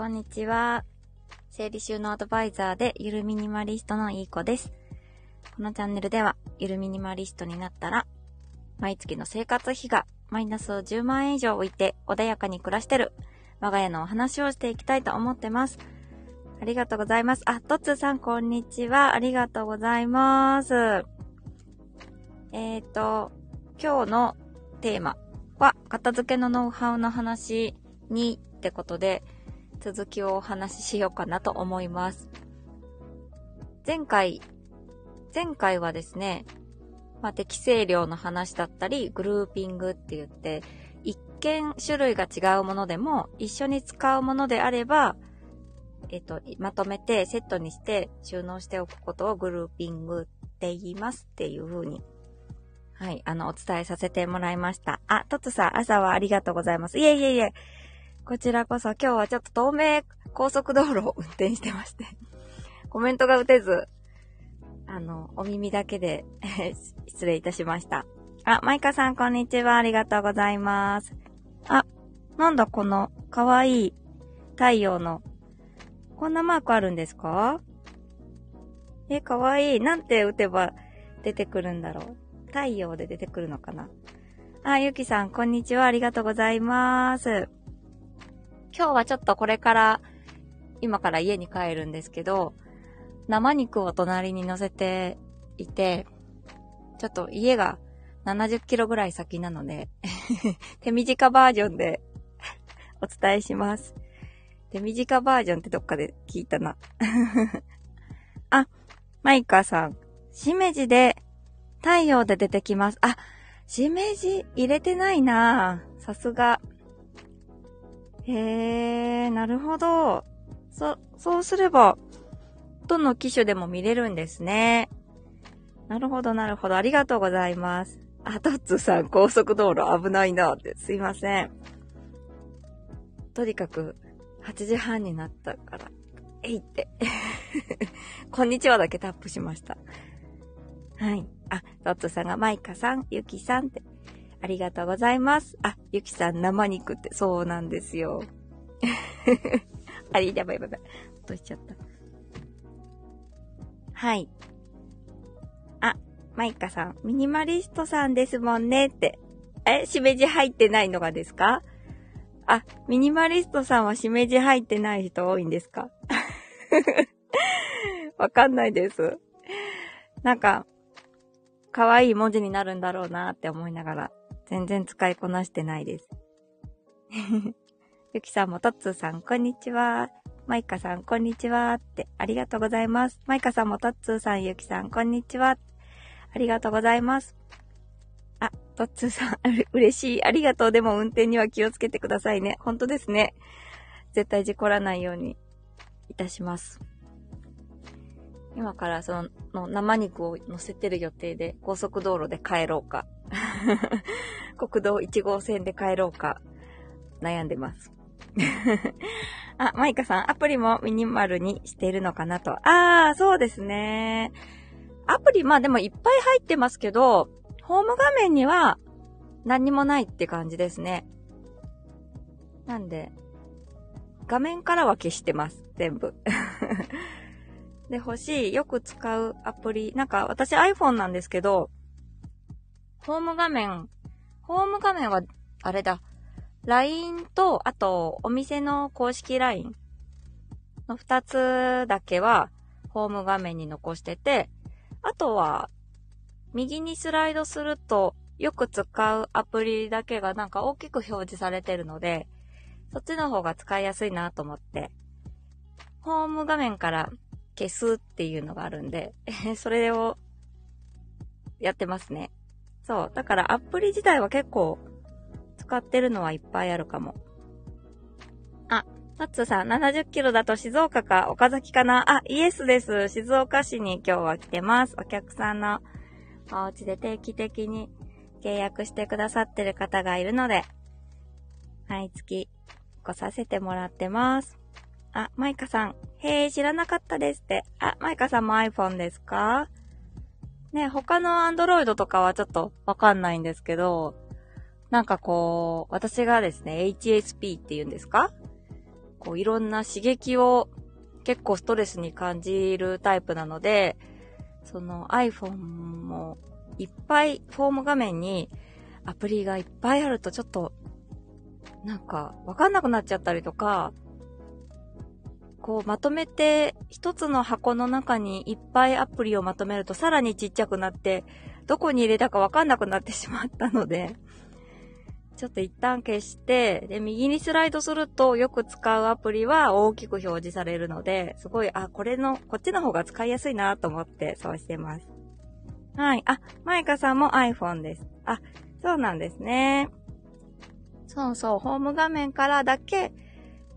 こんにちは。整理収納アドバイザーでゆるミニマリストのいい子です。このチャンネルでは、ゆるミニマリストになったら、毎月の生活費がマイナスを10万円以上置いて穏やかに暮らしてる我が家のお話をしていきたいと思ってます。ありがとうございます。あ、トッツーさんこんにちは。ありがとうございます。えっ、ー、と、今日のテーマは、片付けのノウハウの話にってことで、続きをお話ししようかなと思います。前回、前回はですね、まあ、適正量の話だったり、グルーピングって言って、一見種類が違うものでも、一緒に使うものであれば、えっと、まとめてセットにして収納しておくことをグルーピングって言いますっていう風に、はい、あの、お伝えさせてもらいました。あ、トツさん、朝はありがとうございます。いえいえいえ、こちらこそ今日はちょっと東名高速道路を運転してまして コメントが打てず、あの、お耳だけで 失礼いたしました。あ、マイカさんこんにちは。ありがとうございます。あ、なんだこのかわい太陽の、こんなマークあるんですか？え、かわいい。なんて打てば出てくるんだろう。太陽で出てくるのかな？あ、ゆきさん、こんにちは。ありがとうございます。今日はちょっとこれから、今から家に帰るんですけど、生肉を隣に乗せていて、ちょっと家が70キロぐらい先なので 手短バージョンで お伝えします。手短バージョンってどっかで聞いたな あ、マイカさん。しめじで太陽で出てきます。あ、しめじ入れてないなさすが。へー、なるほど。そ、そうすれば、どの機種でも見れるんですね。なるほど、なるほど。ありがとうございます。あ、トッツさん、高速道路危ないなって。すいません。とにかく、8時半になったから、えいって。こんにちはだけタップしました。はい。あ、トッツさんがマイカさん、ユキさんって。ありがとうございます。あ、ゆきさん生肉ってそうなんですよ。あれ、やばいやばい。落としちゃった。はい。あ、マイカさん、ミニマリストさんですもんねって。え、しめじ入ってないのがですか？あ、ミニマリストさんはしめじ入ってない人多いんですか？わかんないです。なんか、可愛い文字になるんだろうなって思いながら全然使いこなしてないです。ゆきさんもとっつーさん、こんにちは。マイカさん、こんにちは。って、ありがとうございます。マイカさんもとっつーさん、ゆきさん、こんにちは。ありがとうございます。あ、とっつーさん、嬉しい。ありがとう。でも運転には気をつけてくださいね。本当ですね。絶対事故らないようにいたします。今からその生肉を乗せてる予定で高速道路で帰ろうか 国道1号線で帰ろうか、悩んでます。あ、マイカさん、アプリもミニマルにしているのかなと。あー、そうですね。アプリ、まあでもいっぱい入ってますけど、ホーム画面には何にもないって感じですね。なんで、画面からは消してます。全部。で、欲しい、よく使うアプリ。なんか、私 iPhone なんですけど、ホーム画面、ホーム画面は、あれだ、LINE と、あと、お店の公式 LINE の二つだけは、ホーム画面に残してて、あとは、右にスライドすると、よく使うアプリだけがなんか大きく表示されてるので、そっちの方が使いやすいなと思って、ホーム画面から消すっていうのがあるんで、それをやってますね。そう。だからアプリ自体は結構使ってるのはいっぱいあるかも。あ、タッツさん、70キロだと静岡か？岡崎かな？あ、イエスです。静岡市に今日は来てます。お客さんのお家で定期的に契約してくださってる方がいるので、毎月来させてもらってます。あ、マイカさん。へえ、知らなかったですって。あ、マイカさんも iPhone ですか？ね、他のアンドロイドとかはちょっとわかんないんですけど、なんかこう、私がですね、HSP って言うんですか？こういろんな刺激を結構ストレスに感じるタイプなので、その iPhone もいっぱいフォーム画面にアプリがいっぱいあるとちょっとなんかわかんなくなっちゃったりとか、こうまとめて一つの箱の中にいっぱいアプリをまとめるとさらにちっちゃくなってどこに入れたかわかんなくなってしまったので、ちょっと一旦消して、で、右にスライドするとよく使うアプリは大きく表示されるので、すごい、あ、これの、こっちの方が使いやすいなと思ってそうしてます。はい。あ、マイカさんも iPhone です。あ、そうなんですね。そうそう、ホーム画面からだけ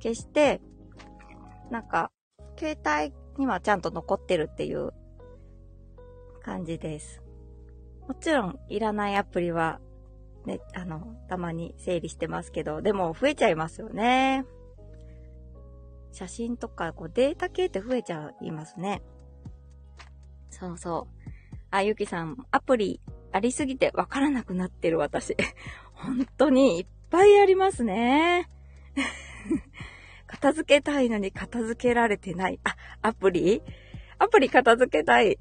消して、なんか、携帯にはちゃんと残ってるっていう感じです。もちろん、いらないアプリはね、あの、たまに整理してますけど、でも増えちゃいますよね。写真とか、こうデータ系って増えちゃいますね。そうそう。あ、ゆきさん、アプリありすぎてわからなくなってる私。本当にいっぱいありますね。片付けたいのに片付けられてない。あ、アプリ？アプリ片付けたい。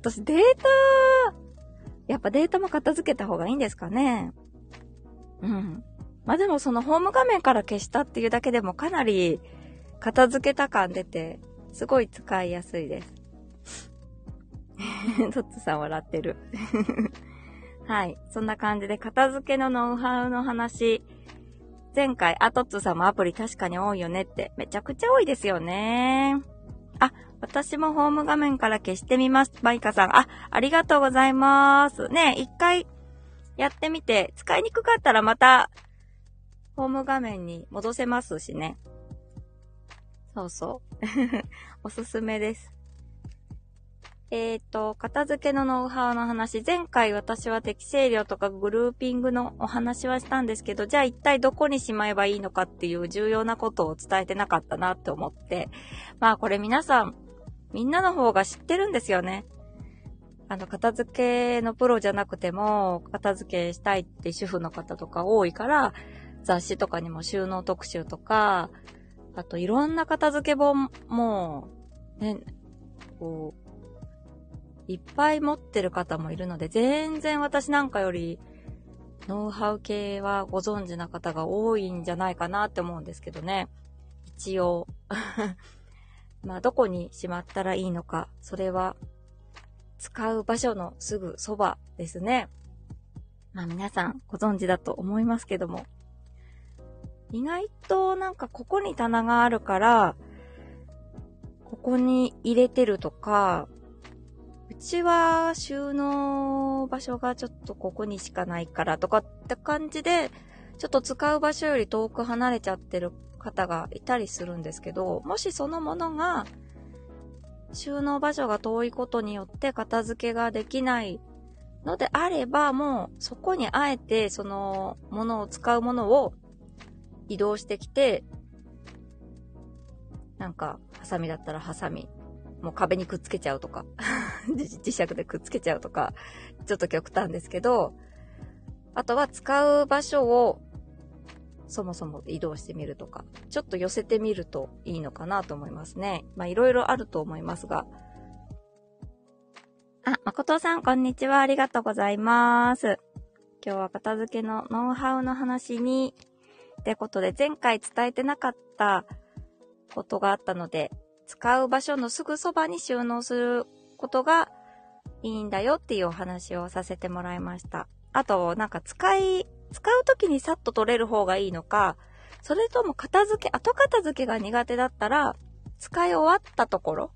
私データやっぱデータも片付けた方がいいんですかね？うん。まあでもそのホーム画面から消したっていうだけでもかなり片付けた感出て、すごい使いやすいです。トッツさん笑ってる はい。そんな感じで片付けのノウハウの話。前回、あ、トッツさんもアプリ確かに多いよねって。めちゃくちゃ多いですよね。あ、私もホーム画面から消してみます。マイカさん。あ、ありがとうございます。ね、一回やってみて、使いにくかったらまた、ホーム画面に戻せますしね。そうそう。おすすめです。えっ、ー、と、片付けのノウハウの話、前回私は適正量とかグルーピングのお話はしたんですけど、じゃあ一体どこにしまえばいいのかっていう重要なことを伝えてなかったなって思って、まあこれ皆さんみんなの方が知ってるんですよね。あの、片付けのプロじゃなくても、片付けしたいって主婦の方とか多いから、雑誌とかにも収納特集とか、あといろんな片付け本も、ね、こう、いっぱい持ってる方もいるので、全然私なんかより、ノウハウ系はご存知な方が多いんじゃないかなって思うんですけどね。一応。まあ、どこにしまったらいいのか、それは、使う場所のすぐそばですね。まあ、皆さんご存知だと思いますけども。意外となんかここに棚があるから、ここに入れてるとか、うちは収納場所がちょっとここにしかないからとかって感じで、ちょっと使う場所より遠く離れちゃってる方がいたりするんですけど、もしそのものが収納場所が遠いことによって片付けができないのであれば、もうそこにあえてそのものを使うものを移動してきて、なんか、ハサミだったらハサミ、もう壁にくっつけちゃうとか 磁石でくっつけちゃうとか、ちょっと極端ですけど、あとは使う場所をそもそも移動してみるとか、ちょっと寄せてみるといいのかなと思いますね。まあいろいろあると思いますが。あ、誠さん、こんにちは。ありがとうございます。今日は片付けのノウハウの話に、ってことで前回伝えてなかったことがあったので、使う場所のすぐそばに収納することがいいんだよっていうお話をさせてもらいました。あと、なんか使い使う時にさっと取れる方がいいのか、それとも片付け、後片付けが苦手だったら、使い終わったところ、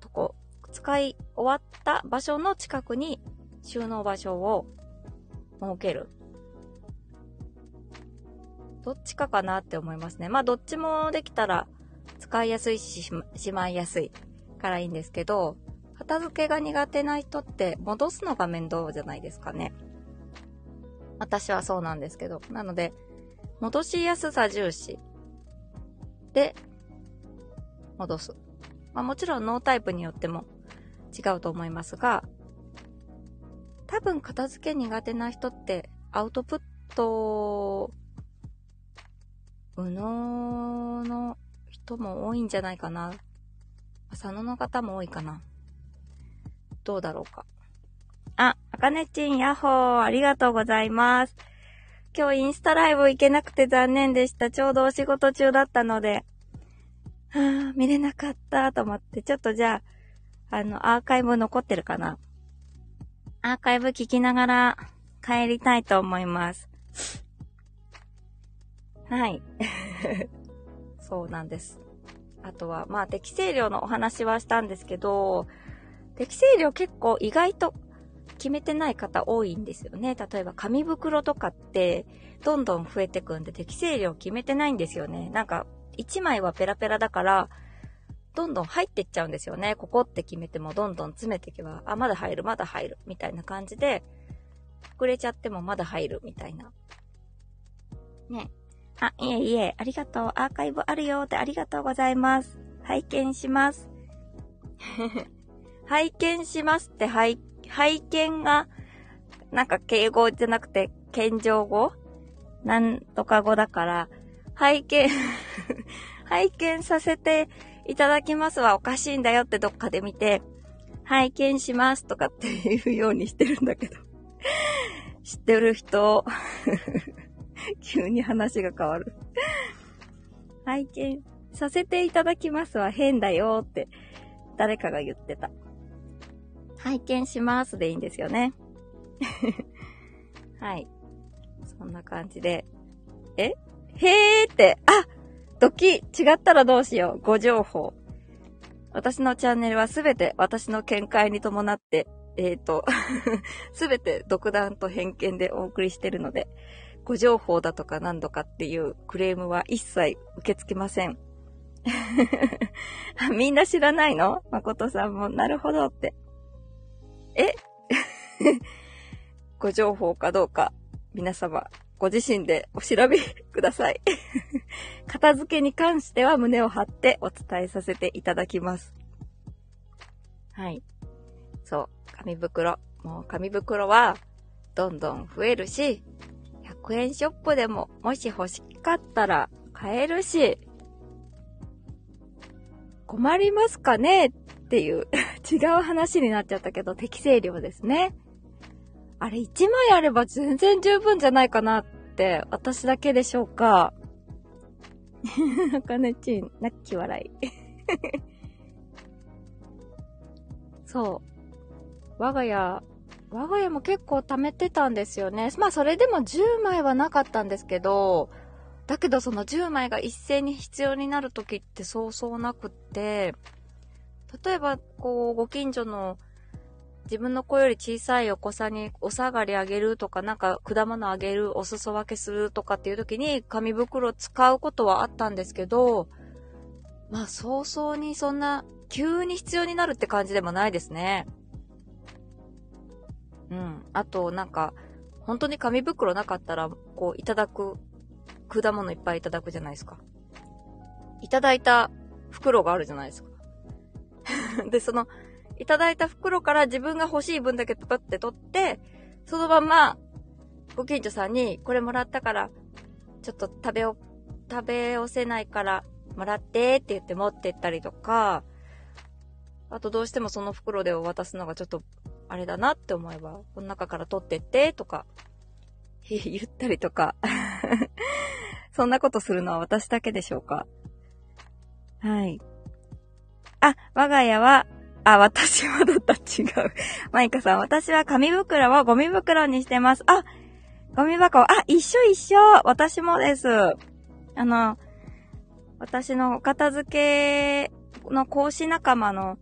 とこ、使い終わった場所の近くに収納場所を設ける。どっちかかなって思いますね。まあどっちもできたら使いやすいししまいやすいからいいんですけど、片付けが苦手な人って戻すのが面倒じゃないですかね。私はそうなんですけど。なので、戻しやすさ重視で戻す。まあ、もちろんノータイプによっても違うと思いますが、多分片付け苦手な人ってアウトプットうのの人も多いんじゃないかな。佐野の方も多いかな。どうだろうか。あ、あかねちん、やっほー、ありがとうございます。今日インスタライブ行けなくて残念でした。ちょうどお仕事中だったので。はぁ、見れなかったと思って、ちょっとじゃあ、あの、アーカイブ残ってるかな。アーカイブ聞きながら帰りたいと思います。はい。そうなんです。あとは、まあ、適正量のお話はしたんですけど、適正量結構意外と決めてない方多いんですよね。例えば紙袋とかってどんどん増えてくんで適正量決めてないんですよね。なんか1枚はペラペラだからどんどん入ってっちゃうんですよね。ここって決めてもどんどん詰めていけば、あ、まだ入る、まだ入る、みたいな感じで、膨れちゃってもまだ入る、みたいな。ね。あ、いえいえ、ありがとう。アーカイブあるよってありがとうございます。拝見します。拝見しますって拝、拝見が、なんか敬語じゃなくて、謙譲語？なんとか語だから、拝見 拝見させていただきますはおかしいんだよってどっかで見て、拝見しますとかっていうようにしてるんだけど。知ってる人 急に話が変わる拝見させていただきますは変だよって誰かが言ってた。拝見しますでいいんですよね。はい。そんな感じで。え？へーって、あドキ違ったらどうしようご情報。私のチャンネルはすべて私の見解に伴って、えっ、ー、と、すべて独断と偏見でお送りしてるので、ご情報だとか何度かっていうクレームは一切受け付けません。みんな知らないの？誠さんも、なるほどって。え？ご情報かどうか、皆様、ご自身でお調べください。片付けに関しては胸を張ってお伝えさせていただきます。はい。そう、紙袋。もう紙袋はどんどん増えるし、100円ショップでももし欲しかったら買えるし、困りますかねっていう 違う話になっちゃったけど適正量ですね。あれ1枚あれば全然十分じゃないかなって私だけでしょうかかねちん、泣き笑い そう。我が家、我が家も結構貯めてたんですよね。まあそれでも10枚はなかったんですけど、だけどその10枚が一斉に必要になる時ってそうそうなくって、例えばこうご近所の自分の子より小さいお子さんにお下がりあげるとか、なんか果物あげる、お裾分けするとかっていう時に紙袋使うことはあったんですけど、まあ早々にそんな急に必要になるって感じでもないですね。うん。あとなんか、本当に紙袋なかったら、こういただく、果物いっぱいいただくじゃないですか。いただいた袋があるじゃないですか。で、その、いただいた袋から自分が欲しい分だけパって取って、そのまま、ご近所さんに、これもらったから、ちょっと食べお、食べおせないから、もらってって言って持ってったりとか、あとどうしてもその袋で渡すのがちょっと、あれだなって思えば、この中から取ってってとか、言ったりとか そんなことするのは私だけでしょうか？はい。あ、我が家はあ、私はだった違う。マイカさん、私は紙袋をゴミ袋にしてます。あ、ゴミ箱、あ、一緒一緒私もです。あの、私のお片付けの講師仲間の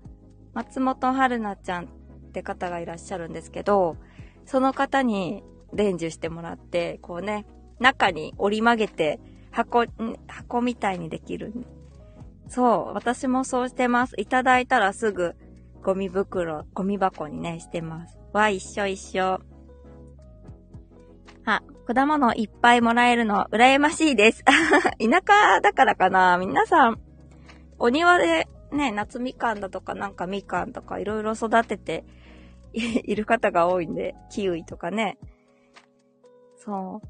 松本春菜ちゃんって方がいらっしゃるんですけど、その方に伝授してもらって、こうね、中に折り曲げて箱、箱みたいにできる。そう、私もそうしてます。いただいたらすぐゴミ袋、ゴミ箱にね、してます。わ、一緒一緒。あ、果物いっぱいもらえるの羨ましいです。田舎だからかな皆さん、お庭でね、夏みかんだとかなんかみかんとかいろいろ育てて いる方が多いんで、キウイとかね。そう。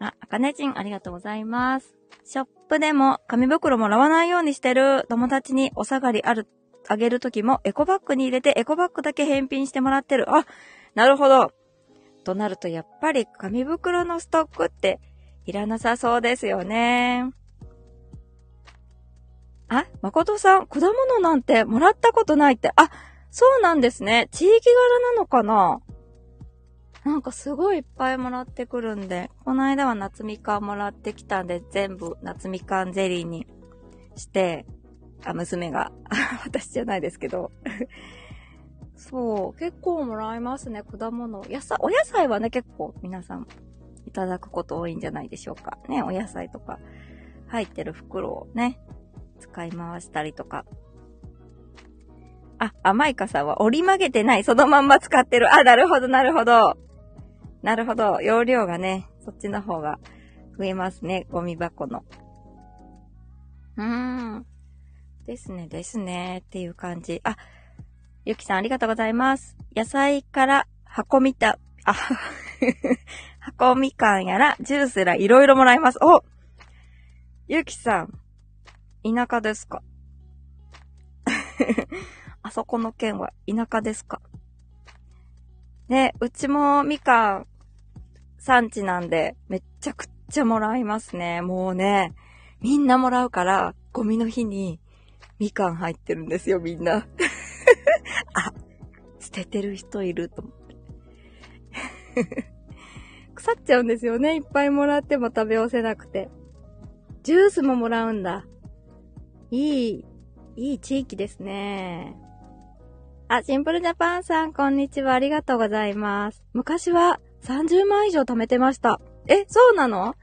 あ、あかねちんありがとうございます。ショップでも紙袋もらわないようにしてる友達にお下がりある、あげるときもエコバッグに入れてエコバッグだけ返品してもらってる。あ、なるほど。となるとやっぱり紙袋のストックっていらなさそうですよね。あ、誠さん、果物なんてもらったことないって。あ、そうなんですね。地域柄なのかな？なんかすごいいっぱいもらってくるんで、この間は夏みかんもらってきたんで、全部夏みかんゼリーにして、あ、娘が。私じゃないですけど。そう、結構もらいますね、果物。野菜、お野菜はね、結構皆さんいただくこと多いんじゃないでしょうか。ね、お野菜とか入ってる袋をね、使い回したりとか。あ、甘い傘は折り曲げてない。そのまんま使ってる。あ、なるほど、なるほど。なるほど。容量がね、そっちの方が増えますね。ゴミ箱の。うーん。ですね、ですね。っていう感じ。あ、ゆきさんありがとうございます。野菜から箱みた、あ、箱みかんやら、ジュースらいろいろもらいます。おゆきさん、田舎ですか？あそこの県は田舎ですか？ね、うちもみかん産地なんで、めっちゃくちゃもらいますね。もうね、みんなもらうから、ゴミの日にみかん入ってるんですよ、みんな。あ、捨ててる人いると思って。腐っちゃうんですよね。いっぱいもらっても食べ寄せなくて。ジュースももらうんだ。いい、いい地域ですね。あ、シンプルジャパンさん、こんにちは。ありがとうございます。昔は30万以上貯めてました。え、そうなの？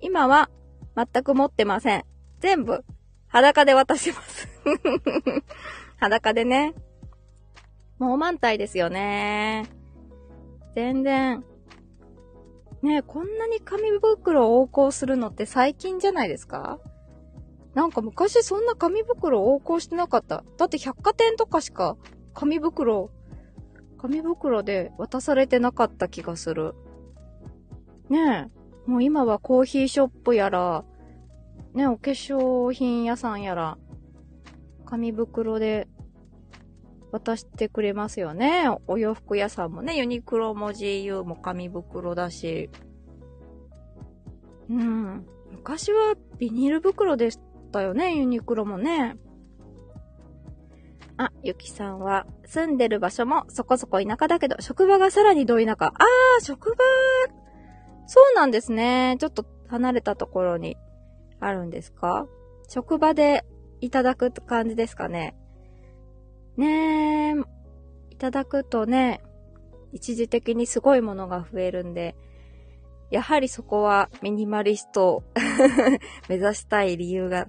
今は全く持ってません。全部裸で渡します 裸でね。もう満体ですよね。全然。ねこんなに紙袋を横行するのって最近じゃないですか？なんか昔そんな紙袋を横行してなかった。だって百貨店とかしか紙袋紙袋で渡されてなかった気がする。ねえ。もう今はコーヒーショップやら、ね、お化粧品屋さんやら、紙袋で渡してくれますよね。お洋服屋さんもね、ユニクロも GU も紙袋だし。うん。昔はビニール袋でしたよね、ユニクロもね。あ、ゆきさんは、住んでる場所もそこそこ田舎だけど、職場がさらにど田舎。あー、職場、そうなんですね。ちょっと離れたところにあるんですか？職場でいただく感じですかね？ねえ、いただくとね、一時的にすごいものが増えるんで、やはりそこはミニマリストを 目指したい理由が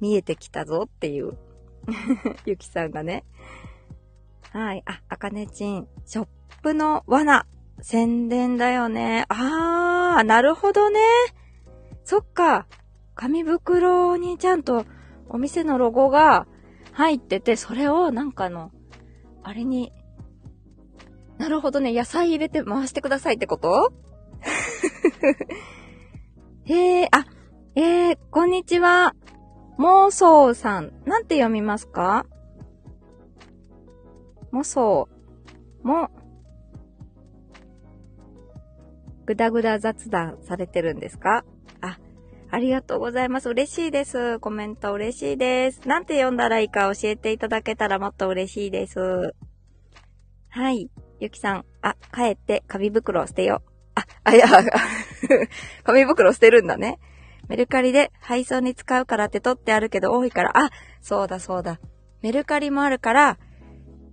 見えてきたぞっていう ゆきさんがね。はい。あ、あかねちん。ショップの罠。宣伝だよね。あー、なるほどね。そっか。紙袋にちゃんとお店のロゴが入ってて、それをなんかの、あれに、なるほどね。野菜入れて回してくださいってこと？へえ、あ、えー、こんにちは。もそうさん。なんて読みますか？もそう。も、ぐだぐだ雑談されてるんですか？あ、ありがとうございます。嬉しいです。コメント嬉しいです。なんて読んだらいいか教えていただけたらもっと嬉しいです。はい。ゆきさん、あ、帰って紙袋捨てよ。あ、あ、いや、紙袋捨てるんだね。メルカリで配送に使うからって取ってあるけど多いから、あ、そうだそうだ。メルカリもあるから、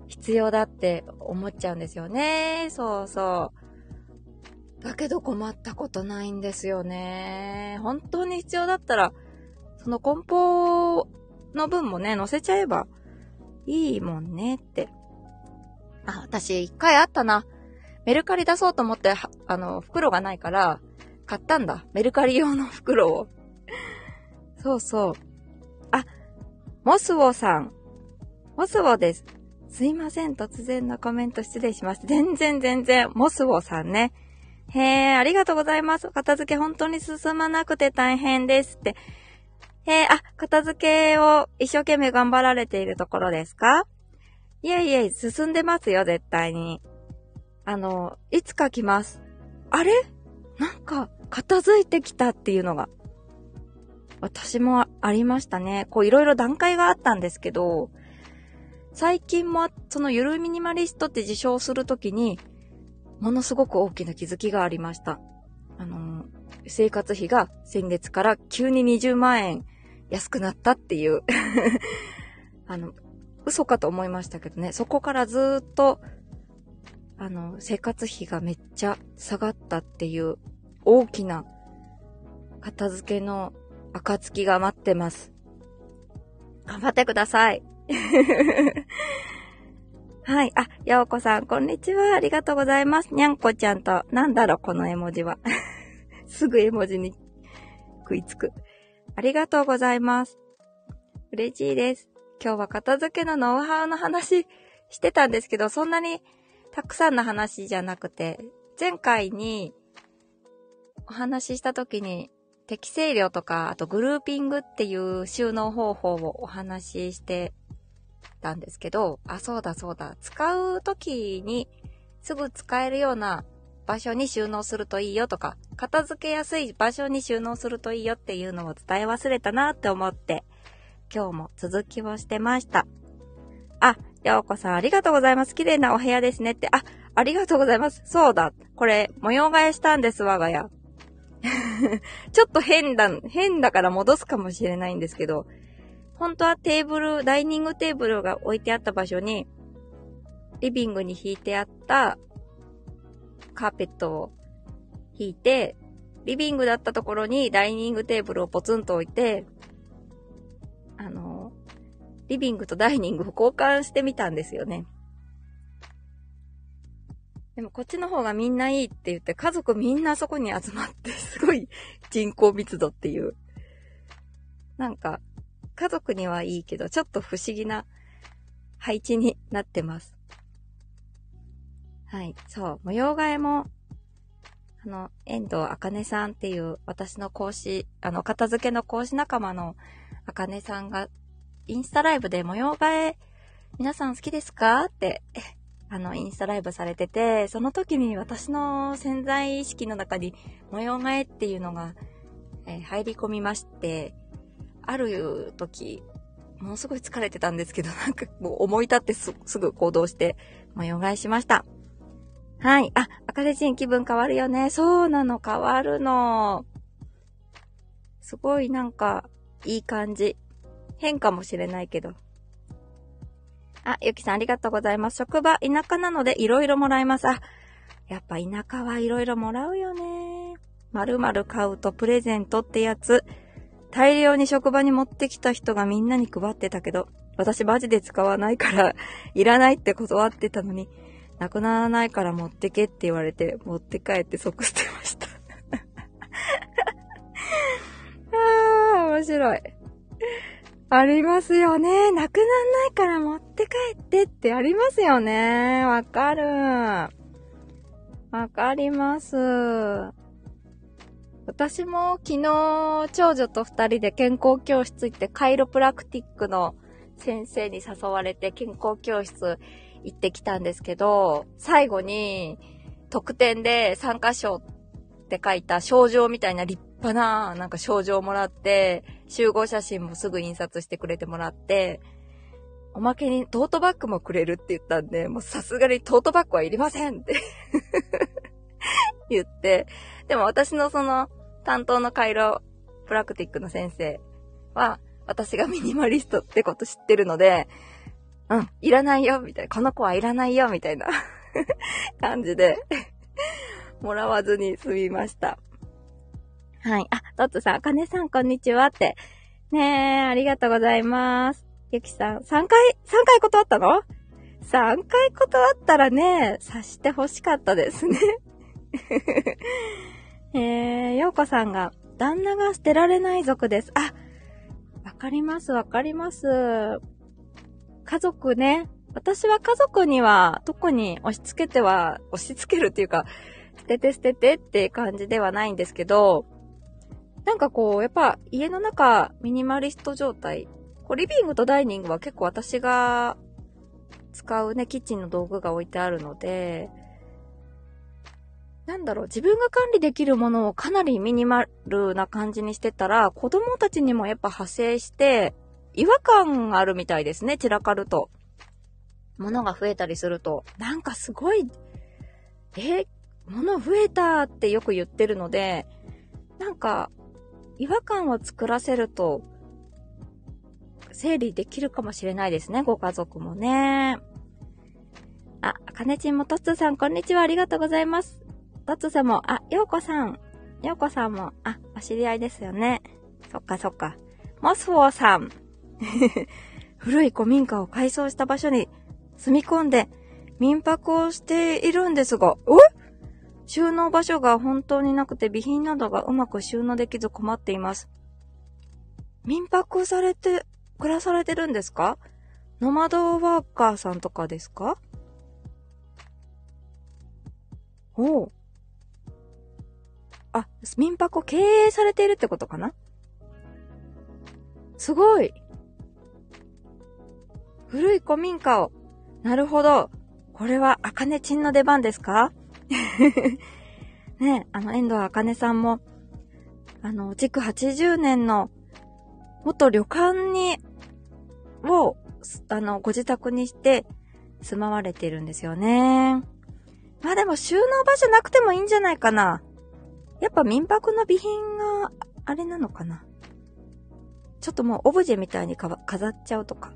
必要だって思っちゃうんですよね。そうそう。だけど困ったことないんですよね。本当に必要だったら、その梱包の分もね、載せちゃえばいいもんねって。あ、私一回あったな。メルカリ出そうと思って、あの、袋がないから、買ったんだ。メルカリ用の袋を。そうそう。あ、モスウォさん。モスウォです。すいません。突然のコメント失礼しました。全然全然。モスウォさんね。へえ、ありがとうございます。片付け本当に進まなくて大変ですって。え、あ、片付けを一生懸命頑張られているところですか？いえいえ、進んでますよ、絶対に。あの、いつか来ます？あれ？なんか、片付いてきたっていうのが、私もありましたね。こう、いろいろ段階があったんですけど、最近も、そのゆるミニマリストって自称するときに、ものすごく大きな気づきがありました。あの、生活費が先月から急に20万円安くなったっていう あの、嘘かと思いましたけどね、そこからずっと、あの、生活費がめっちゃ下がったっていう大きな片付けの暁が待ってます。頑張ってください。はい。あ、やおこさん、こんにちは。ありがとうございます。にゃんこちゃんと、なんだろ、この絵文字は。すぐ絵文字に食いつく。ありがとうございます。嬉しいです。今日は片付けのノウハウの話してたんですけど、そんなにたくさんの話じゃなくて、前回にお話しした時に適正量とか、あとグルーピングっていう収納方法をお話ししてたんですけど、あ、そうだそうだ。使う時にすぐ使えるような場所に収納するといいよとか、片付けやすい場所に収納するといいよっていうのを伝え忘れたなって思って、今日も続きをしてました。あ、ようこさんありがとうございます。綺麗なお部屋ですねって。あ、ありがとうございます。そうだ。これ、模様替えしたんです、我が家。ちょっと変だ、変だから戻すかもしれないんですけど、本当はテーブル、ダイニングテーブルが置いてあった場所に、リビングに引いてあったカーペットを引いて、リビングだったところにダイニングテーブルをポツンと置いて、あの、リビングとダイニングを交換してみたんですよね。でもこっちの方がみんないいって言って家族みんなそこに集まってすごい人口密度っていう。なんか家族にはいいけどちょっと不思議な配置になってます。はい。そう。模様替えも、あの、遠藤あかねさんっていう私の講師、あの、片付けの講師仲間のあかねさんが、インスタライブで模様替え、皆さん好きですか？って、あの、インスタライブされてて、その時に私の潜在意識の中に模様替えっていうのが、えー、入り込みまして、ある時、ものすごい疲れてたんですけど、なんかもう思い立ってすぐ行動して模様替えしました。はい。あ、赤レジン気分変わるよね。そうなの、変わるの。すごいなんか、いい感じ。変かもしれないけど。あ、ゆきさんありがとうございます。職場、田舎なのでいろいろもらえます。あ、やっぱ田舎はいろいろもらうよね。まるまる買うとプレゼントってやつ。大量に職場に持ってきた人がみんなに配ってたけど、私マジで使わないから、いらないって断ってたのに、なくならないから持ってけって言われて、持って帰って即捨てました あー、面白い。ありますよね。なくなんないから持って帰ってってありますよね。わかる。わかります。私も昨日、長女と二人で健康教室行ってカイロプラクティックの先生に誘われて健康教室行ってきたんですけど、最後に特典で参加賞って書いた賞状みたいな立派ななんか賞状もらって、集合写真もすぐ印刷してくれてもらって、おまけにトートバッグもくれるって言ったんで、もうさすがにトートバッグはいりませんって 言って、でも私のその担当のカイロプラクティックの先生は、私がミニマリストってこと知ってるので、うん、いらないよ、みたいな。この子はいらないよ、みたいな 感じで もらわずに済みました。はい。あ、トッツさん、かねさん、こんにちはって。ねえ、ありがとうございます。ゆきさん、3回、3回断ったの ?3 回断ったらね、察して欲しかったですね えー、ようこさんが、旦那が捨てられない族です。あ、わかります、わかります。家族ね、私は家族には特に押し付けては、押し付けるっていうか、捨てて捨ててって感じではないんですけど、なんかこう、やっぱ家の中ミニマリスト状態。こうリビングとダイニングは結構私が使うね、キッチンの道具が置いてあるので、なんだろう、自分が管理できるものをかなりミニマルな感じにしてたら、子供たちにもやっぱ派生して、違和感があるみたいですね、散らかると。物が増えたりすると。なんかすごい、え、物増えたってよく言ってるので、なんか、違和感を作らせると、整理できるかもしれないですね、ご家族もね。あ、かねちんもとつさん、こんにちは、ありがとうございます。トッツさんも、あ、ようこさん。ようこさんも、あ、お知り合いですよね。そっかそっか。モスフォーさん。古い古民家を改装した場所に住み込んで民泊をしているんですが、え収納場所が本当になくて備品などがうまく収納できず困っています。民泊されて、暮らされてるんですか？ノマドワーカーさんとかですか？おう。あ、民泊を経営されているってことかな？すごい。古い古民家を。なるほど。これは、あかねちんの出番ですか？ねあの、遠藤あかねさんも、あの、築80年の、元旅館に、を、あの、ご自宅にして住まわれてるんですよね。まあでも収納場所なくてもいいんじゃないかな。やっぱ民泊の備品があれなのかなちょっともうオブジェみたいにか飾っちゃうとか。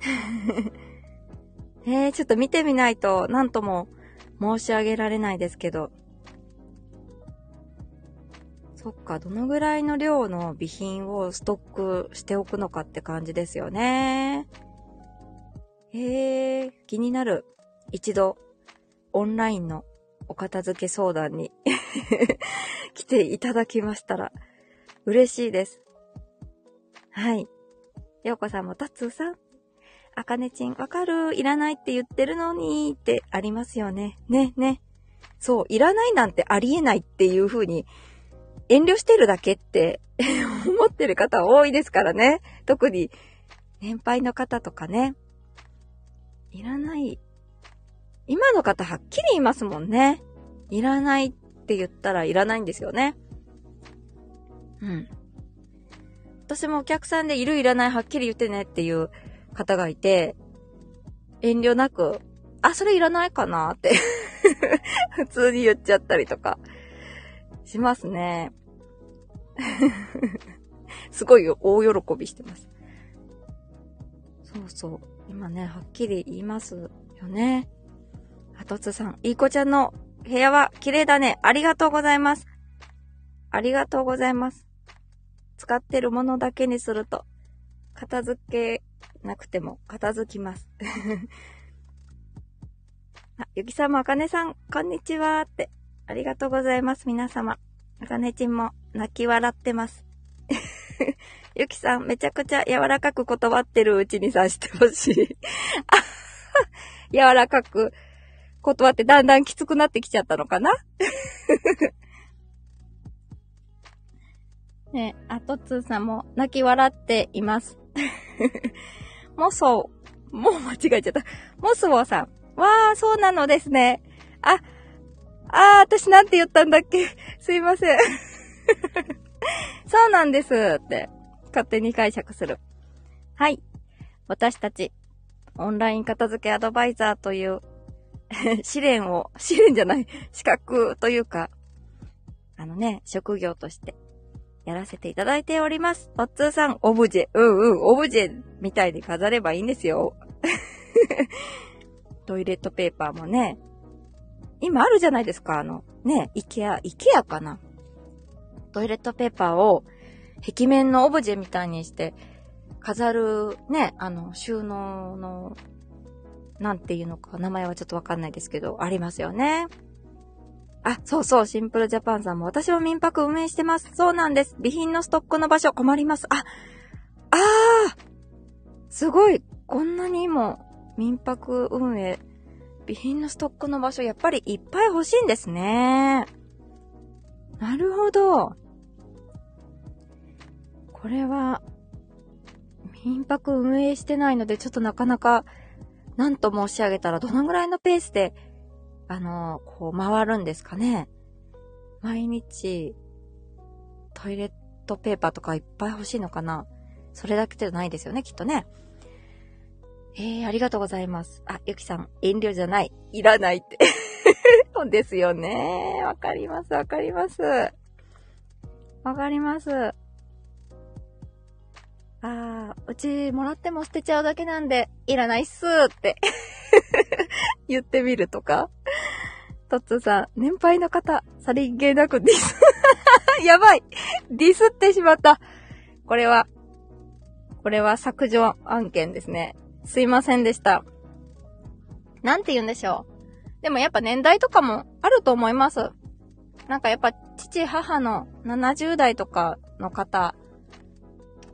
えー、ちょっと見てみないと何とも申し上げられないですけど。そっか、どのぐらいの量の備品をストックしておくのかって感じですよね。へえ、気になる。一度、オンラインのお片付け相談に 来ていただきましたら嬉しいです。はい。ようこさんもたつーさん。あかねちん、わかる？いらないって言ってるのにってありますよね。ね、ね。そう、いらないなんてありえないっていう風に遠慮してるだけって 思ってる方多いですからね。特に年配の方とかね。いらない今の方はっきり言いますもんね。いらないって言ったらいらないんですよね。うん。私もお客さんでいるいらないはっきり言ってねっていう方がいて、遠慮なく、あ、それいらないかな？って 普通に言っちゃったりとかしますね。すごい大喜びしてます。そうそう。今ね、はっきり言いますよね。はとつさん、いい子ちゃんの部屋は綺麗だね。ありがとうございます。ありがとうございます。使ってるものだけにすると、片付けなくても片付きます。あ、ゆきさんもあかねさん、こんにちはって。ありがとうございます、皆様。あかねちんも泣き笑ってます。ゆきさん、めちゃくちゃ柔らかく断ってるうちにさしてほしい。あ 柔らかく断ってだんだんきつくなってきちゃったのかな？ねあとつーさんも泣き笑っています。もそ、もう間違えちゃった。もすぼさん。わー、そうなのですね。あ、あー、私なんて言ったんだっけ？すいません。そうなんですって、勝手に解釈する。はい。私たち、オンライン片付けアドバイザーという 試練を、試練じゃない、資格というか、あのね、職業としてやらせていただいております。おっつーさん、オブジェ、うんうん、オブジェみたいに飾ればいいんですよ。トイレットペーパーもね、今あるじゃないですか、あの、ね、イケア、イケアかな。トイレットペーパーを壁面のオブジェみたいにして飾るね、あの、収納のなんていうのか、名前はちょっとわかんないですけど、ありますよね。あ、そうそう、シンプルジャパンさんも私も民泊運営してます。そうなんです。備品のストックの場所困ります。あ、あーすごいこんなにも民泊運営、備品のストックの場所やっぱりいっぱい欲しいんですね。なるほど。これは、民泊運営してないので、ちょっとなかなか、なんと申し上げたら、どのぐらいのペースで、あの、こう、回るんですかね。毎日、トイレットペーパーとかいっぱい欲しいのかなそれだけじゃないですよね、きっとね。えー、ありがとうございます。あ、ゆきさん、遠慮じゃない。いらないって。そうですよね。わかります、わかります。わかります。あー、うちもらっても捨てちゃうだけなんで、いらないっすーって 言ってみるとか。トッツさん、年配の方、さりげなくディス やばいディスってしまった。これは、これは削除案件ですね。すいませんでした。なんて言うんでしょう。でもやっぱ年代とかもあると思います。なんかやっぱ父母の70代とかの方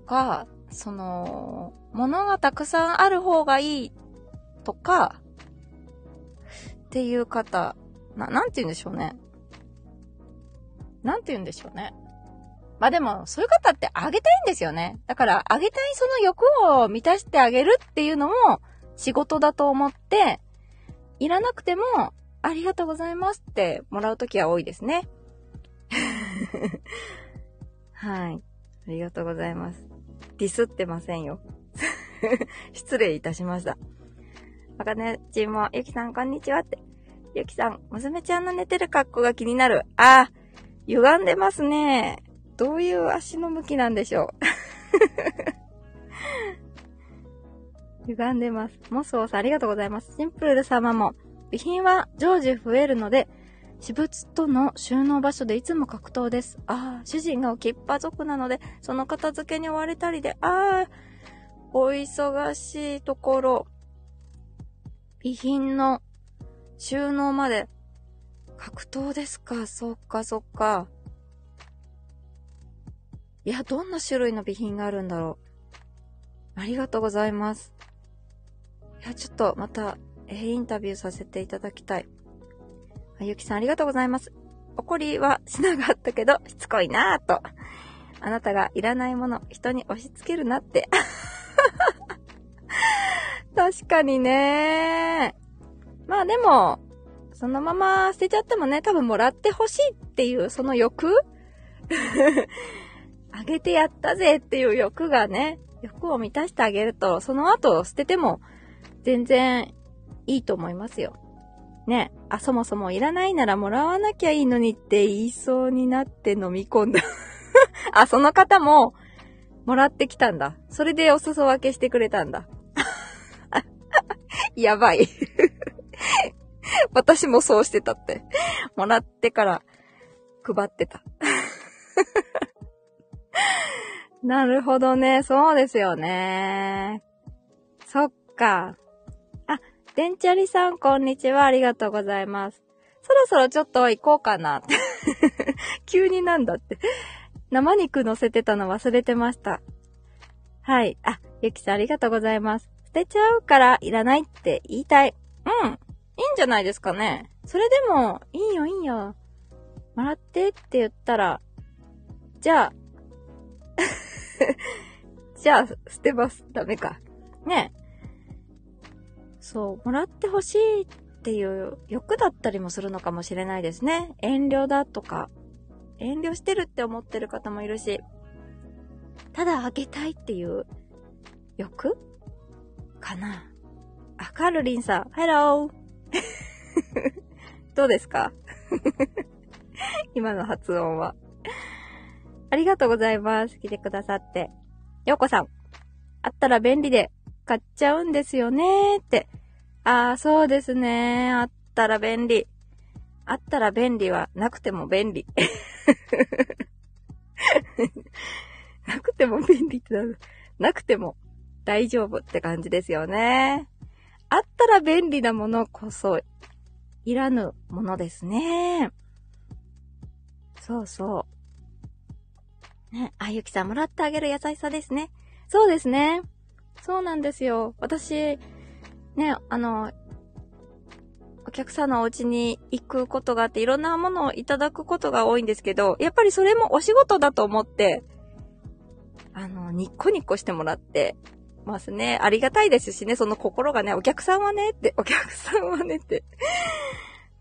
が、その、物がたくさんある方がいいとか、っていう方、な、なんて言うんでしょうね。なんて言うんでしょうね。まあでも、そういう方ってあげたいんですよね。だから、あげたいその欲を満たしてあげるっていうのも仕事だと思って、いらなくても、ありがとうございますってもらうときは多いですね。はい。ありがとうございます。ディスってませんよ。失礼いたしました。あかねちも、ゆきさんこんにちはって。ゆきさん、娘ちゃんの寝てる格好が気になる。あ、歪んでますね。どういう足の向きなんでしょう 歪んでます。モスオさんありがとうございます。シンプル様も、備品は常時増えるので、私物との収納場所でいつも格闘です。ああ、主人が置きっぱ族なので、その片付けに追われたりで、ああ、お忙しいところ、備品の収納まで格闘ですか？そっかそっか。いや、どんな種類の備品があるんだろう。ありがとうございます。いや、ちょっとまた、え、インタビューさせていただきたい。あゆきさんありがとうございます。怒りはしなかったけど、しつこいなぁと。あなたがいらないもの、人に押し付けるなって。確かにねまあでも、そのまま捨てちゃってもね、多分もらってほしいっていう、その欲 あげてやったぜっていう欲がね、欲を満たしてあげると、その後捨てても全然いいと思いますよ。ね。あ、そもそもいらないならもらわなきゃいいのにって言いそうになって飲み込んだ あ、その方も、もらってきたんだ。それでお裾分けしてくれたんだ。やばい 私もそうしてたって。もらってから配ってた。なるほどね。そうですよね。そっか。デンチャリさん、こんにちは。ありがとうございます。そろそろちょっと行こうかな。急になんだって。生肉乗せてたの忘れてました。はい。あ、ゆきさんありがとうございます。捨てちゃうからいらないって言いたい。うん。いいんじゃないですかね。それでも、いいよいいよ。もらってって言ったら、じゃあ、じゃあ、捨てます。ダメか。ねそう、もらってほしいっていう欲だったりもするのかもしれないですね。遠慮だとか、遠慮してるって思ってる方もいるし、ただあげたいっていう欲かな。あ、カールリンさん、ハローどうですか？今の発音は。ありがとうございます。来てくださって。ようこさん。あったら便利で買っちゃうんですよねーって。ああ、そうですね。あったら便利。あったら便利はなくても便利。なくても便利ってなる。なくても大丈夫って感じですよね。あったら便利なものこそいらぬものですね。そうそう。ね、あゆきさんもらってあげる優しさですね。そうですね。そうなんですよ。私、ね、あの、お客さんのお家に行くことがあって、いろんなものをいただくことが多いんですけど、やっぱりそれもお仕事だと思って、あの、ニッコニッコしてもらってますね。ありがたいですしね、その心がね、お客さんはねって、お客さんはねって。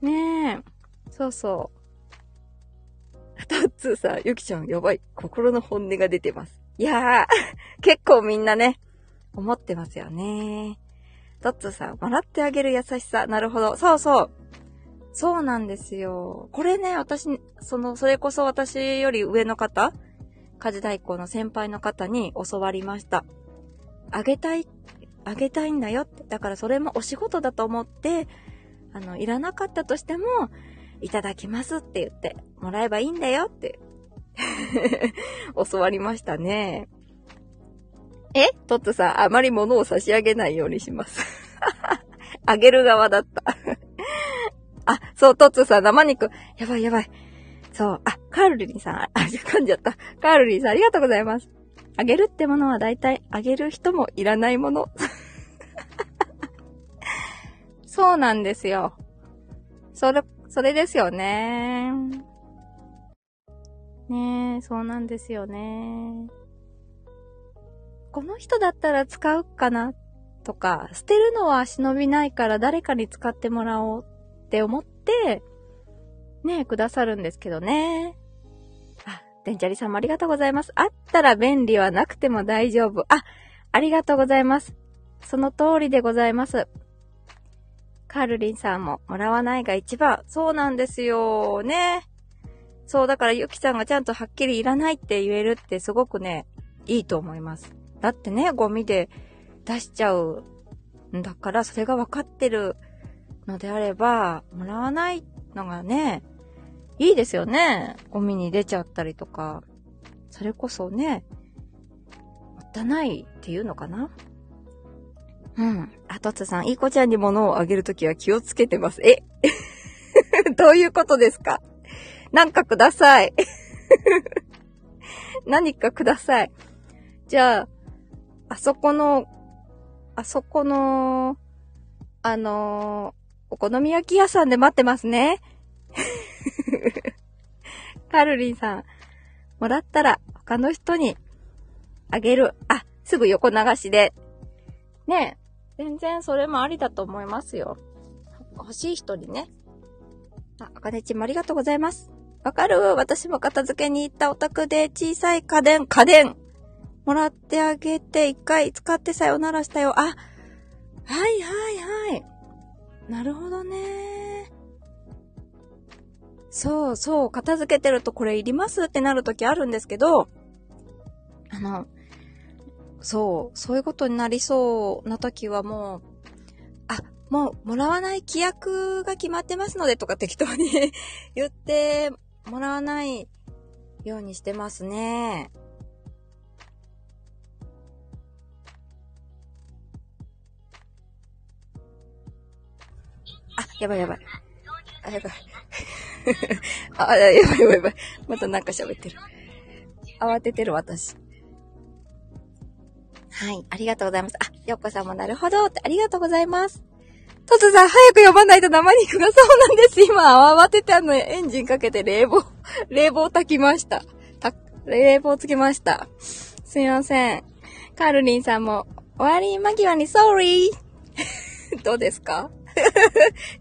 ねえ。そうそう。トッツーさん、ゆきちゃんやばい。心の本音が出てます。いやー、結構みんなね、思ってますよね。トッツさん、笑ってあげる優しさ。なるほど。そうそう。そうなんですよ。これね、私、その、それこそ私より上の方、家事代行の先輩の方に教わりました。あげたい、あげたいんだよって。だからそれもお仕事だと思って、あの、いらなかったとしても、いただきますって言って、もらえばいいんだよって 教わりましたね。え？トットさん、あまり物を差し上げないようにします あげる側だった あ、そう、トッツさん、生肉。やばいやばい。そう。あ、カールリンさん、あ、噛んじゃった。カールリンさん、ありがとうございます。あげるってものは大体、あげる人もいらないもの。そうなんですよ。それ、それですよね。ねえ、そうなんですよね。この人だったら使うかなとか、捨てるのは忍びないから誰かに使ってもらおうって思って、ね、くださるんですけどね。あ、デンチャリさんもありがとうございます。あったら便利はなくても大丈夫。あ、ありがとうございます。その通りでございます。カールリンさんももらわないが一番。そうなんですよね。そう、だからゆきさんがちゃんとはっきりいらないって言えるってすごくね、いいと思います。だってね、ゴミで出しちゃうんだから、それが分かってるのであれば、もらわないのがね、いいですよね。ゴミに出ちゃったりとか。それこそね、もったいないっていうのかなうん。あ、とつさん、いい子ちゃんに物をあげるときは気をつけてます。え？どういうことですか？なんかください。何かください。じゃあ、あそこの、あそこの、あのお好み焼き屋さんで待ってますね。カルリンさん、もらったら他の人にあげる。あ、すぐ横流しで。ねえ、全然それもありだと思いますよ。欲しい人にね。あ、あかねちもありがとうございます。わかる私も片付けに行ったお宅で小さい家電、家電もらってあげて一回使ってさよならしたよ。あ、はいはいはい。なるほどね。そうそう、片付けてるとこれいります？ってなるときあるんですけど、あの、そう、そういうことになりそうなときはもう、あ、もうもらわない規約が決まってますのでとか適当に 言ってもらわないようにしてますね。やばいやばい。あ、やばい。あ、やばいやばいやばい。またなんか喋ってる。慌ててる私。はい、ありがとうございます。あ、よっこさんもなるほどってありがとうございます。トツさん、早く読まないと生肉がそうなんです。今、慌ててあの、エンジンかけて冷房、冷房炊きました。た、冷房つけました。すいません。カールリンさんも、終わり間際に sorry! どうですか？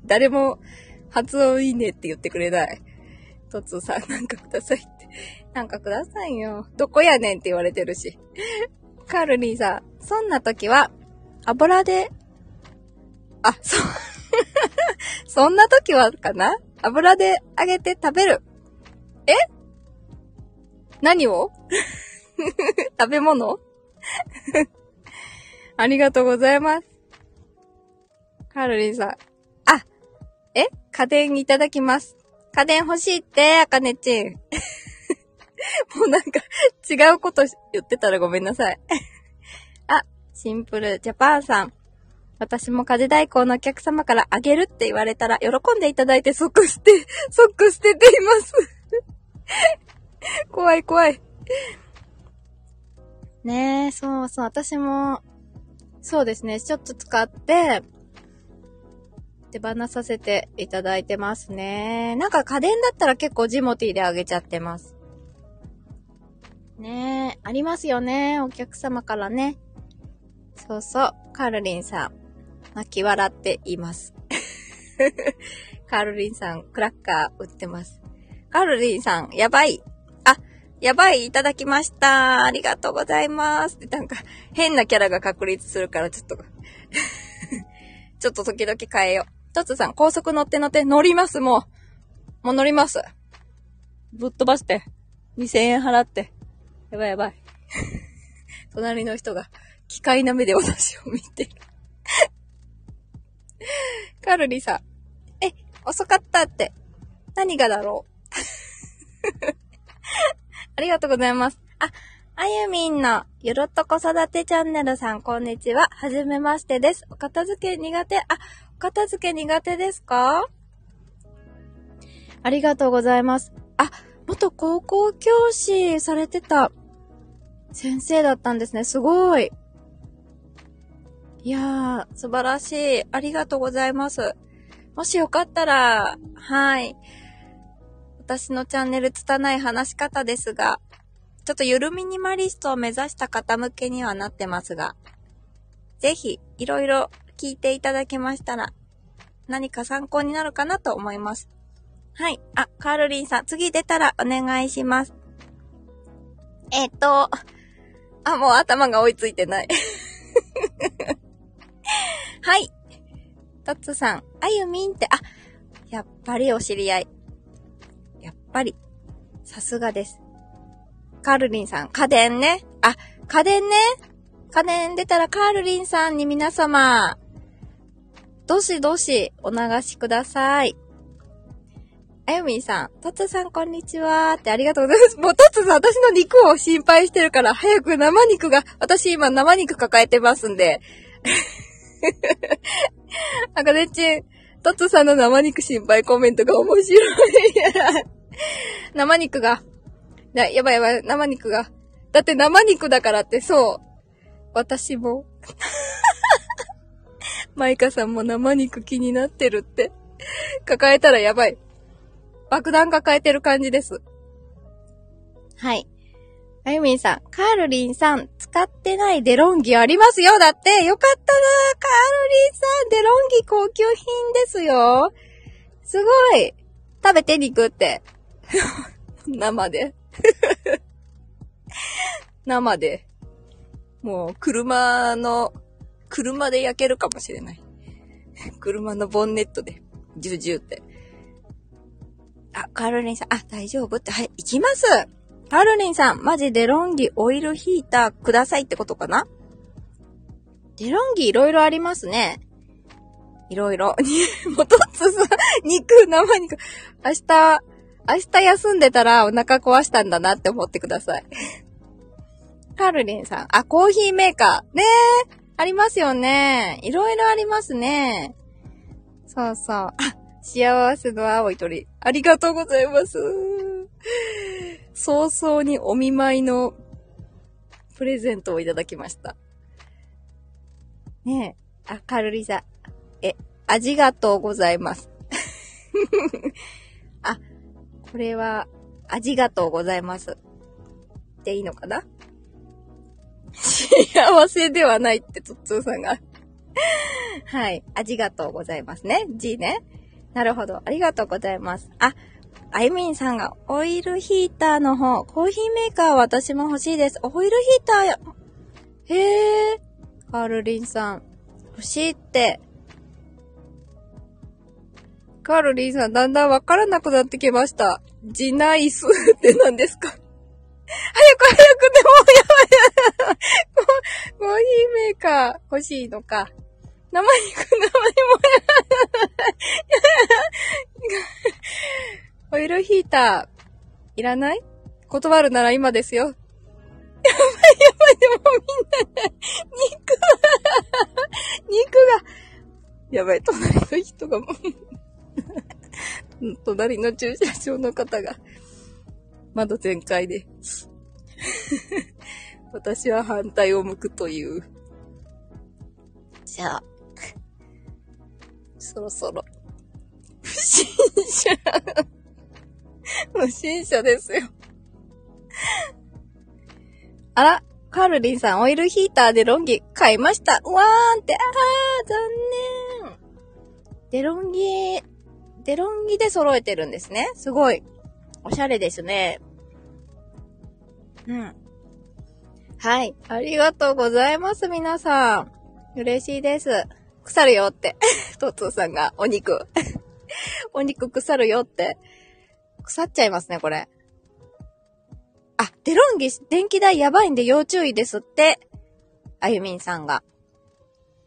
誰も発音いいねって言ってくれない。トツさんなんかくださいって。なんかくださいよ。どこやねんって言われてるし。カールリーさん、そんな時は、油で、あ、そ、そんな時はかな？油で揚げて食べる。え？何を？食べ物？ありがとうございます。カロリーさん。あ、え？家電いただきます。家電欲しいって、あかねちん。もうなんか、違うこと言ってたらごめんなさい。あ、シンプルジャパンさん。私も家事代行のお客様からあげるって言われたら喜んでいただいて即捨て、即捨てています怖い怖い。ねえ、そうそう、私も、そうですね、ちょっと使って、手放させていただいてますね。なんか家電だったら結構ジモティーであげちゃってます。ねえ、ありますよね。お客様からね。そうそう。カルリンさん、泣き笑っています。カルリンさん、クラッカー売ってます。カルリンさん、やばい。あ、やばい、いただきました。ありがとうございます。なんか、変なキャラが確立するから、ちょっと ちょっと時々変えよう。トツさん、高速乗って乗って乗ります、もう。もう乗ります。ぶっ飛ばして。2000円払って。やばいやばい。隣の人が、機械な目で私を見てる カルリさん。え、遅かったって。何がだろう ありがとうございます。あ、あゆみんのゆるっと子育てチャンネルさん、こんにちは。はじめましてです。お片付け苦手、あ、片付け苦手ですか？ありがとうございます。あ、元高校教師されてた先生だったんですね。すごい。いやー、素晴らしい。ありがとうございます。もしよかったら、はい。私のチャンネル拙い話し方ですが、ちょっとゆるミニマリストを目指した方向けにはなってますが、ぜひ、いろいろ聞いていただけましたら、何か参考になるかなと思います。はい。あ、カールリンさん、次出たらお願いします。えっ、と、あ、もう頭が追いついてない はい。トッツさん、あゆみんって、あ、やっぱりお知り合い。やっぱり、さすがです。カールリンさん、家電ね。あ、家電ね。家電出たらカールリンさんに皆様、どしどしお流しください。あゆみんさん、トツさんこんにちはってありがとうございます。もうトツさん私の肉を心配してるから早く生肉が、私今生肉抱えてますんで。あかねちん、トツさんの生肉心配コメントが面白い。生肉が、ややばいやばい、生肉が。だって生肉だからってそう。私も。マイカさんも生肉気になってるって。抱えたらやばい。爆弾抱えてる感じです。はい。あゆみんさん、カールリンさん、使ってないデロンギありますよだって、よかったなカールリンさん、デロンギ高級品ですよすごい食べて肉って。生で。生で。もう、車の、車で焼けるかもしれない。車のボンネットで、ジュジュって。あ、カールリンさん、あ、大丈夫って、はい、行きますカールリンさん、マジデロンギオイルヒーターくださいってことかな？デロンギいろいろありますね。いろいろ。もとつさ、肉、生肉。明日、明日休んでたらお腹壊したんだなって思ってください。カールリンさん。あ、コーヒーメーカー。ねえ。ありますよね。いろいろありますね。そうそう。あ、幸せの青い鳥。ありがとうございます。早々にお見舞いのプレゼントをいただきました。ねえ。あ、カルリザ。え、ありがとうございます。あ、これは、ありがとうございます。でいいのかな？幸せではないって、とっつーさんがはい。ありがとうございますね。G ね。なるほど。ありがとうございます。あ、あゆみんさんがオイルヒーターの方、コーヒーメーカー私も欲しいです。オイルヒーターや、へえ。カールリンさん、欲しいって。カールリンさん、だんだんわからなくなってきました。ジナイスって何ですか？早く早くでもやばいやばい。コーヒーメーカー欲しいのか。生肉、生にもやオイルヒーター、いらない？断るなら今ですよ。やばいやばい、でもみんな、肉肉が、やばい、隣の人がもう隣の駐車場の方が、窓全開で 私は反対を向くという。じゃあ、そろそろ、不審者不審者ですよ。あら、カールリンさん、オイルヒーターでロンギ買いました。うわーんって、あー、残念。デロンギ、デロンギで揃えてるんですね。すごい。おしゃれですね。うん。はい。ありがとうございます、皆さん。嬉しいです。腐るよって。トツーさんが、お肉。お肉腐るよって。腐っちゃいますね、これ。あ、デロンギ、電気代やばいんで要注意ですって。あゆみんさんが。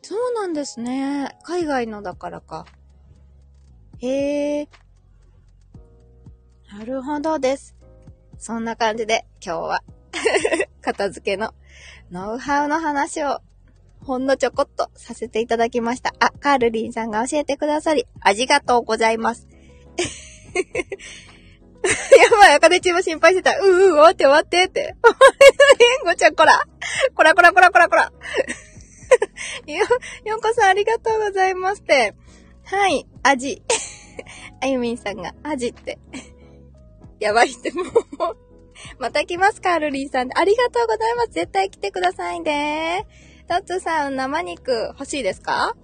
そうなんですね。海外のだからか。へえ。なるほどです。そんな感じで今日は 片付けのノウハウの話をほんのちょこっとさせていただきました。あ、カールリンさんが教えてくださり、ありがとうございます。やばい、赤根チーム心配してた。うう、終わって終わってって。お前のごちゃん、こら。こらこらこらこらこら。よ、よんこさんありがとうございますって。はい、味。あゆみんさんが、味って。やばいって、もう。また来ますか、ルリーさん。ありがとうございます。絶対来てくださいね。トッツさん、生肉欲しいですか？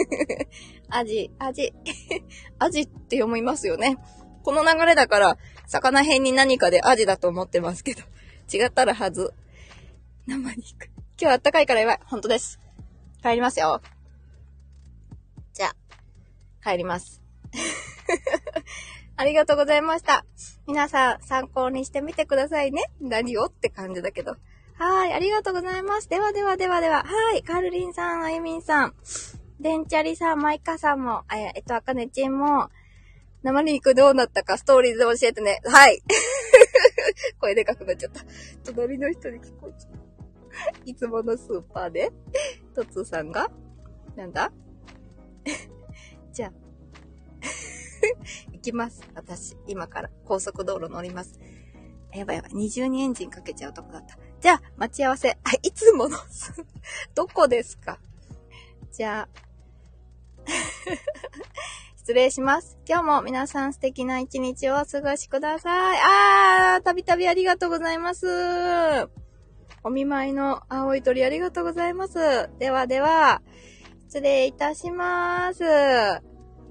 アジ、アジ。アジって読みますよね。この流れだから、魚編に何かでアジだと思ってますけど。違ったらはず。生肉。今日あったかいからやばい。ほんとです。帰りますよ。じゃあ、帰ります。ありがとうございました。皆さん参考にしてみてくださいね。何をって感じだけど。はい、ありがとうございます。ではではではでは。はい、カルリンさん、あゆみんさん、デンチャリさん、マイカさんも、ええっと、あかねちんも、生肉どうなったかストーリーで教えてね。はい。声でかくなっちゃった。隣の人に聞こえちゃった。いつものスーパーで、トツーさんが、なんだ？じゃあ、きます。私、今から高速道路乗ります。やばいやばい。二重にエンジンかけちゃうとこだった。じゃあ、待ち合わせ。あ、いつもの どこですか？じゃあ、失礼します。今日も皆さん素敵な一日をお過ごしください。あー、たびたびありがとうございます。お見舞いの青い鳥ありがとうございます。ではでは、失礼いたします。は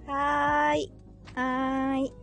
ーい。はーい。